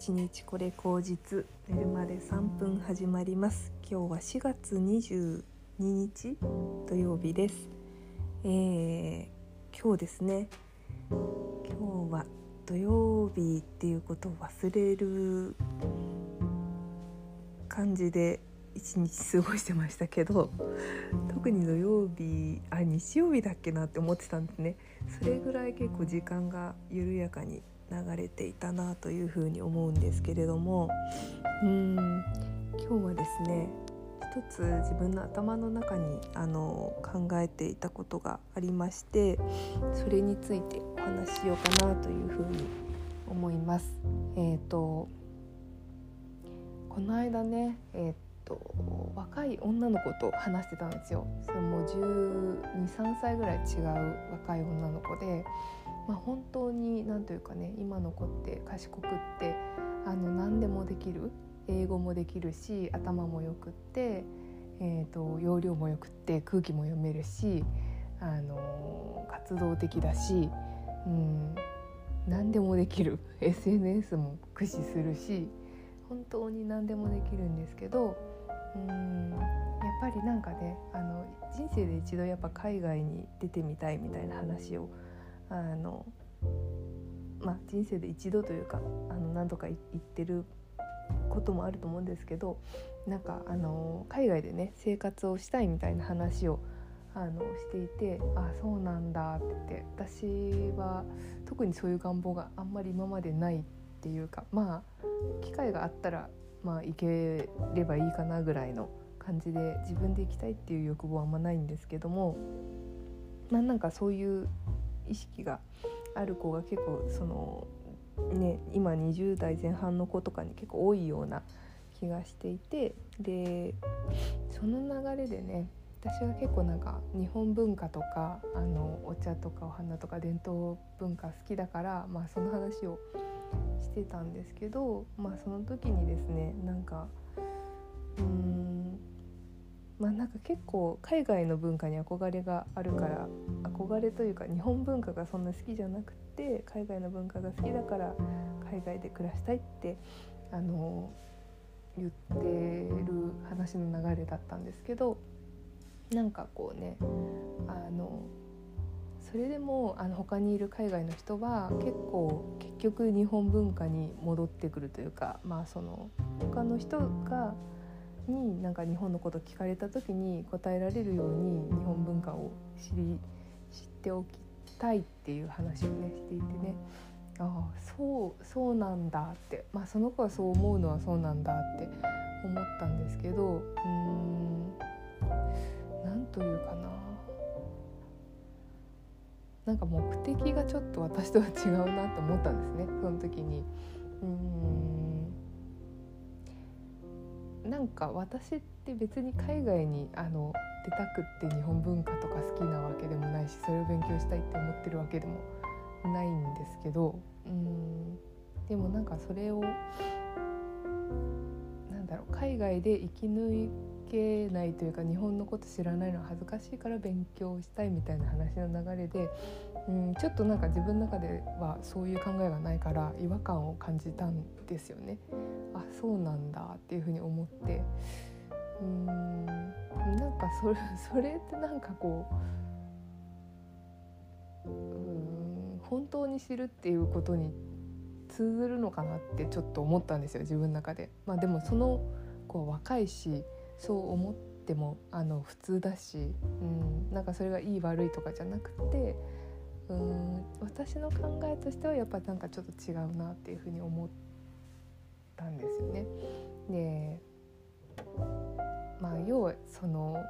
一日これ口実寝るまで3分始まります。今日は4月22日土曜日です、えー、今日ですね。今日は土曜日っていうことを忘れる感じで一日過ごしてましたけど特に土曜日あ日曜日だっけなって思ってたんですね。それぐらい結構時間が緩やかに流れていたなというふうに思うんですけれどもうん今日はですね一つ自分の頭の中にあの考えていたことがありましてそれについてお話ししようかなというふうに思います。えーと、この間ね、えーと、若い女の子と話してたんですよ。それも123歳ぐらい違う若い女の子でまあ、本当に何というかね今の子って賢くってあの何でもできる英語もできるし頭もよくって、えーと、容量もよくって空気も読めるし、あの活動的だし、うん、何でもできる。SNS も駆使するし本当に何でもできるんですけどうんやっぱりなんかねあの人生で一度やっぱ海外に出てみたいみたいな話をあのまあ人生で一度というかあの何度か言ってることもあると思うんですけどなんかあの海外でね生活をしたいみたいな話をあのしていてあそうなんだってって私は特にそういう願望があんまり今までないっていうかまあ機会があったらまあ行ければいいかなぐらいの感じで自分で行きたいっていう欲望はあんまないんですけどもまあなんかそういう意識がある子が結構そのね今20代前半の子とかに結構多いような気がしていてでその流れでね私は結構なんか日本文化とかあのお茶とかお花とか伝統文化好きだから、まあ、その話をしてたんですけど、まあ、その時にですねなんかうんまあなんか結構海外の文化に憧れがあるから憧れというか日本文化がそんな好きじゃなくて海外の文化が好きだから海外で暮らしたいってあの言ってる話の流れだったんですけどなんかこうねあのそれでもあの他にいる海外の人は結構結局日本文化に戻ってくるというかまあその他の人がになんか日本のこと聞かれた時に答えられるように日本文化を知り知っておきたいっていう話をねしていてね。ああそうそうなんだって。まあその子はそう思うのはそうなんだって思ったんですけどうーん何というかな。なんか目的がちょっと私とは違うなと思ったんですねその時に。うん。なんか私って別に海外にあの出たくって日本文化とか好きなわけでもないしそれを勉強したいって思ってるわけでもないんですけどうん。でもなんかそれを海外で生き抜けないというか日本のこと知らないのは恥ずかしいから勉強したいみたいな話の流れでうんちょっとなんか自分の中ではそういう考えがないから違和感を感じたんですよね。あそうなんだっていうふうに思ってうんなんかそれそれってなんかこううん本当に知るっていうことに通ずるのかなってちょっと思ったんですよ自分の中で。まあ、でもその子は若いしそう思ってもあの普通だし、うん、なんかそれがいい悪いとかじゃなくてうん私の考えとしてはやっぱなんかちょっと違うなっていうふうに思ったんですよね。でまあ要はその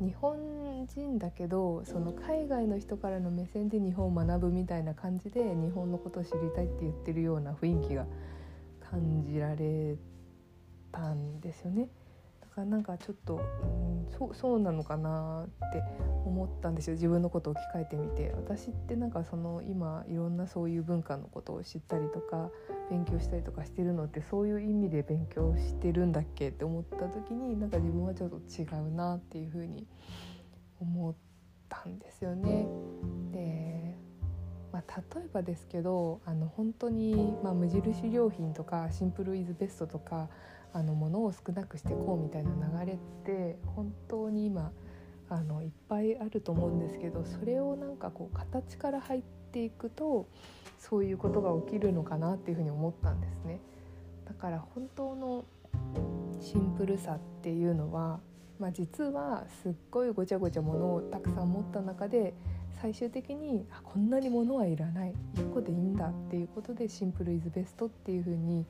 日本人だけどその海外の人からの目線で日本を学ぶみたいな感じで日本のことを知りたいって言ってるような雰囲気が感じられてたんですよね。がなんかちょっと、うん、そうなのかなって思ったんですよ自分のことを聞かえてみて私ってなんかその今いろんなそういう文化のことを知ったりとか勉強したりとかしてるのってそういう意味で勉強してるんだっけって思った時になんか自分はちょっと違うなっていうふうに思ったんですよね。で、ま、あ、例えばですけどあの本当に、まあ、無印良品とかシンプルイズベストとかあの物を少なくしていこうみたいな流れって本当に今あのいっぱいあると思うんですけどそれをなんかこう形から入っていくとそういうことが起きるのかなっていうふうに思ったんですね。だから本当のシンプルさっていうのは、まあ、実はすっごいごちゃごちゃものをたくさん持った中で最終的にあこんなに物はいらない1個でいいんだっていうことでシンプルイズベストっていうふうに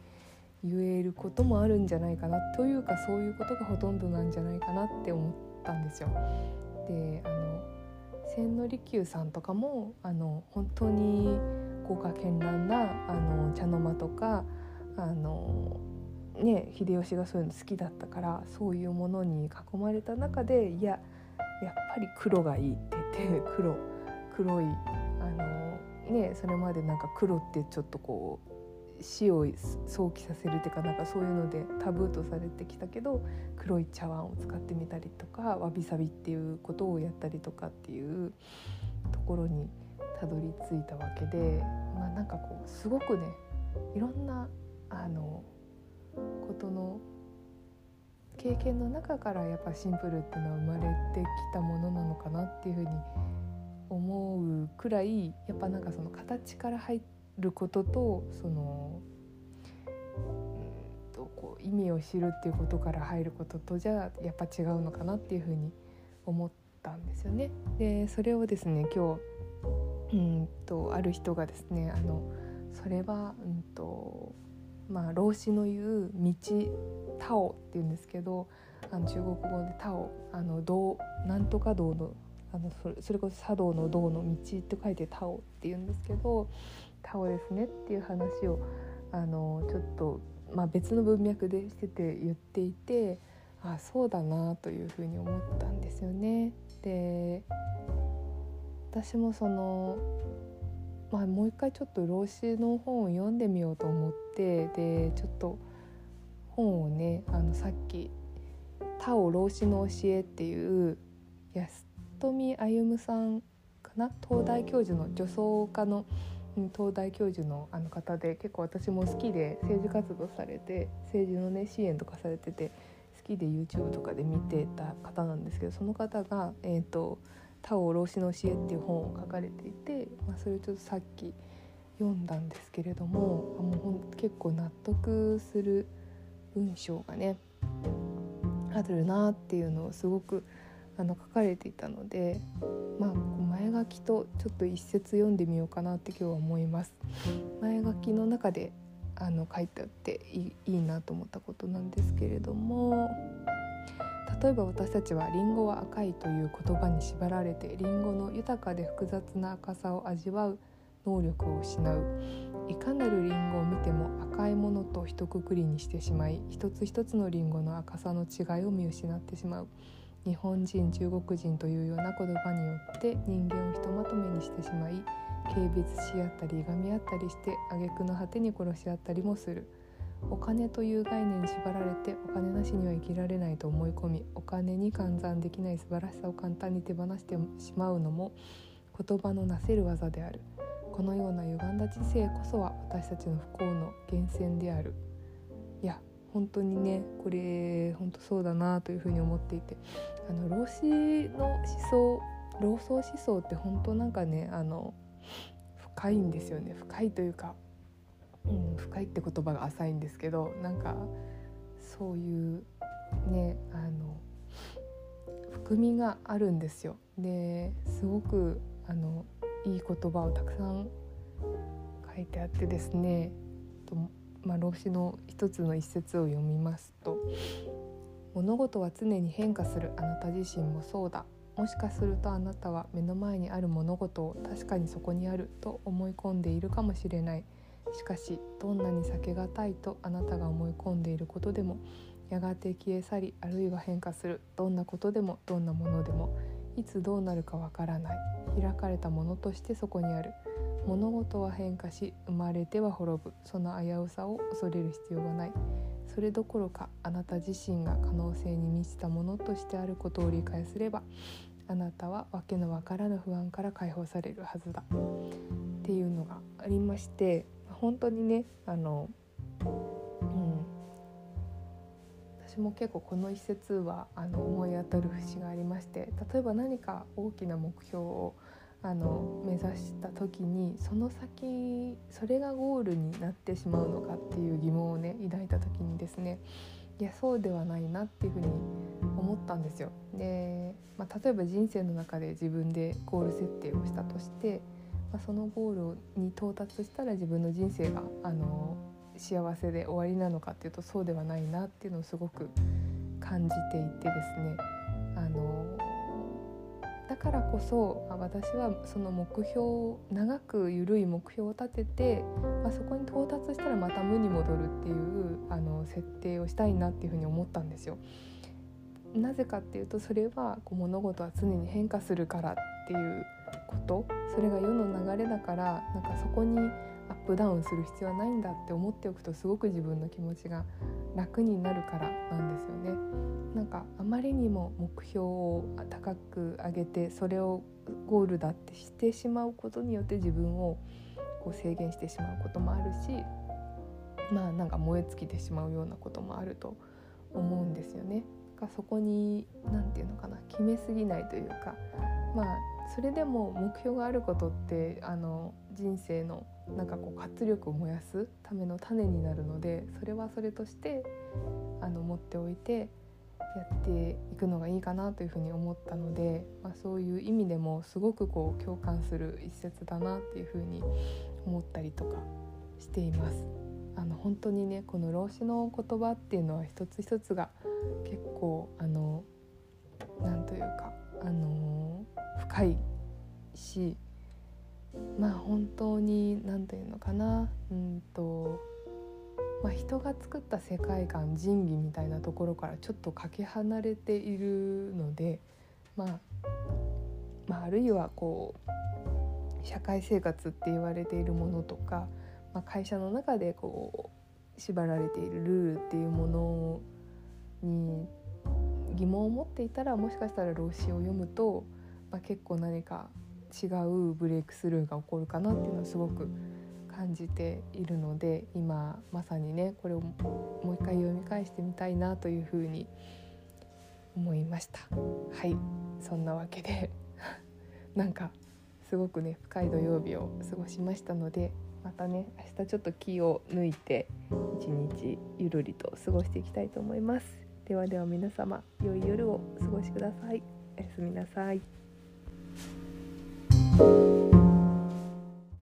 言えることもあるんじゃないかなというかそういうことがほとんどなんじゃないかなって思ったんですよ。であの千利休さんとかもあの本当に豪華絢爛なあの茶の間とかあのね秀吉がそういうの好きだったからそういうものに囲まれた中でいややっぱり黒がいいって言って黒黒いあのねそれまでなんか黒ってちょっとこう死を想起させるっていうかなんかそういうのでタブーとされてきたけど黒い茶碗を使ってみたりとかわびさびっていうことをやったりとかっていうところにたどり着いたわけでまあなんかこうすごくねいろんなあのことの経験の中からやっぱシンプルっていうのは生まれてきたものなのかなっていうふうに思うくらいやっぱなんかその形から入ってることとそのうんとこう意味を知るっていうことから入ることとじゃあやっぱ違うのかなっていうふうに思ったんですよね。でそれをですね今日うんとある人がですねあのそれはうんとまあ老子の言う道タオっていうんですけどあの中国語でタオあの道なんとか道のあのそれそれこそ茶道の道の道って書いてタオって言うんですけどタオですねっていう話をあのちょっと、まあ、別の文脈でしてて言っていてあそうだなというふうに思ったんですよね。で私もそのまあ、もう一回ちょっと老子の本を読んでみようと思ってでちょっと本をねあのさっき「他を老子の教え」っていう安富歩さんかな？東大教授の女装家の東大教授のあの方で結構私も好きで政治活動されて政治のね支援とかされてて好きで YouTube とかで見てた方なんですけどその方が「えーと、他を老子の教え」っていう本を書かれていて、まあ、それをちょっとさっき読んだんですけれどもあもう結構納得する文章がねあるなっていうのをすごくあの書かれていたのでまあ前書きとちょっと一節読んでみようかなって今日は思います。前書きの中であの書いてあっていいいいなと思ったことなんですけれども例えば私たちは「リンゴは赤い」という言葉に縛られてリンゴの豊かで複雑な赤さを味わう能力を失ういかなるリンゴを見ても赤いものと一括りにしてしまい一つ一つのリンゴの赤さの違いを見失ってしまう日本人中国人というような言葉によって人間をひとまとめにしてしまい軽蔑し合ったりいがみ合ったりして挙句の果てに殺し合ったりもする。お金という概念に縛られてお金なしには生きられないと思い込みお金に換算できない素晴らしさを簡単に手放してしまうのも言葉のなせる技である。このような歪んだ知性こそは私たちの不幸の源泉である。本当にねこれ本当そうだなというふうに思っていてあの老子の思想老荘思想って本当なんかねあの深いんですよね深いというか、うん、深いって言葉が浅いんですけどなんかそういうねあの含みがあるんですよ。ですごくあのいい言葉をたくさん書いてあってですね、まあ、老子の一つの一節を読みますと「物事は常に変化する。あなた自身もそうだ」もしかするとあなたは目の前にある物事を確かにそこにある。と思い込んでいるかもしれない。しかしどんなに避けがたいとあなたが思い込んでいることでもやがて消え去りあるいは変化する。どんなことでもどんなものでもいつどうなるかわからない。開かれたものとしてそこにある。物事は変化し生まれては滅ぶ。その危うさを恐れる必要はない。それどころかあなた自身が可能性に満ちたものとしてあることを理解すればあなたは訳のわからぬ不安から解放されるはずだ。っていうのがありまして本当にねあの、私も結構この一節はあの思い当たる節がありまして例えば何か大きな目標をあの目指した時にその先それがゴールになってしまうのかっていう疑問をね抱いた時にですねいやそうではないなっていうふうに思ったんですよ。で、まあ、例えば人生の中で自分でゴール設定をしたとして、まあ、そのゴールに到達したら自分の人生があの幸せで終わりなのかっていうとそうではないなっていうのをすごく感じていてですねあのだからこそ私はその目標を長く緩い目標を立てて、まあ、そこに到達したらまた無に戻るっていうあの設定をしたいなっていうふうに思ったんですよ。なぜかっていうとそれはこう物事は常に変化するからっていうことそれが世の流れだからなんかそこにップダウンする必要はないんだって思っておくとすごく自分の気持ちが楽になるからなんですよね。なんかあまりにも目標を高く上げてそれをゴールだってしてしまうことによって自分をこう制限してしまうこともあるしまあなんか燃え尽きてしまうようなこともあると思うんですよね。がそこに何て言うのかな決めすぎないというかまあそれでも目標があることってあの人生のなんかこう活力を燃やすための種になるのでそれはそれとしてあの持っておいてやっていくのがいいかなというふうに思ったので、まあ、そういう意味でもすごくこう共感する一節だなっていうふうに思ったりとかしています。あの本当にねこの老子の言葉っていうのは一つ一つが結構あのなんというかあの深いしまあ本当に何て言うのかな。うんと、まあ、人が作った世界観仁義みたいなところからちょっとかけ離れているので、まあ、まああるいはこう社会生活って言われているものとか、まあ、会社の中でこう縛られているルールっていうものに疑問を持っていたらもしかしたら老子を読むと、まあ、結構何か違うブレイクスルーが起こるかなっていうのはすごく感じているので今まさにねこれをもう一回読み返してみたいなというふうに思いました。はい。そんなわけでなんかすごくね深い土曜日を過ごしましたのでまたね明日ちょっと気を抜いて一日ゆるりと過ごしていきたいと思います。ではでは皆様良い夜をお過ごしください。おやすみなさい。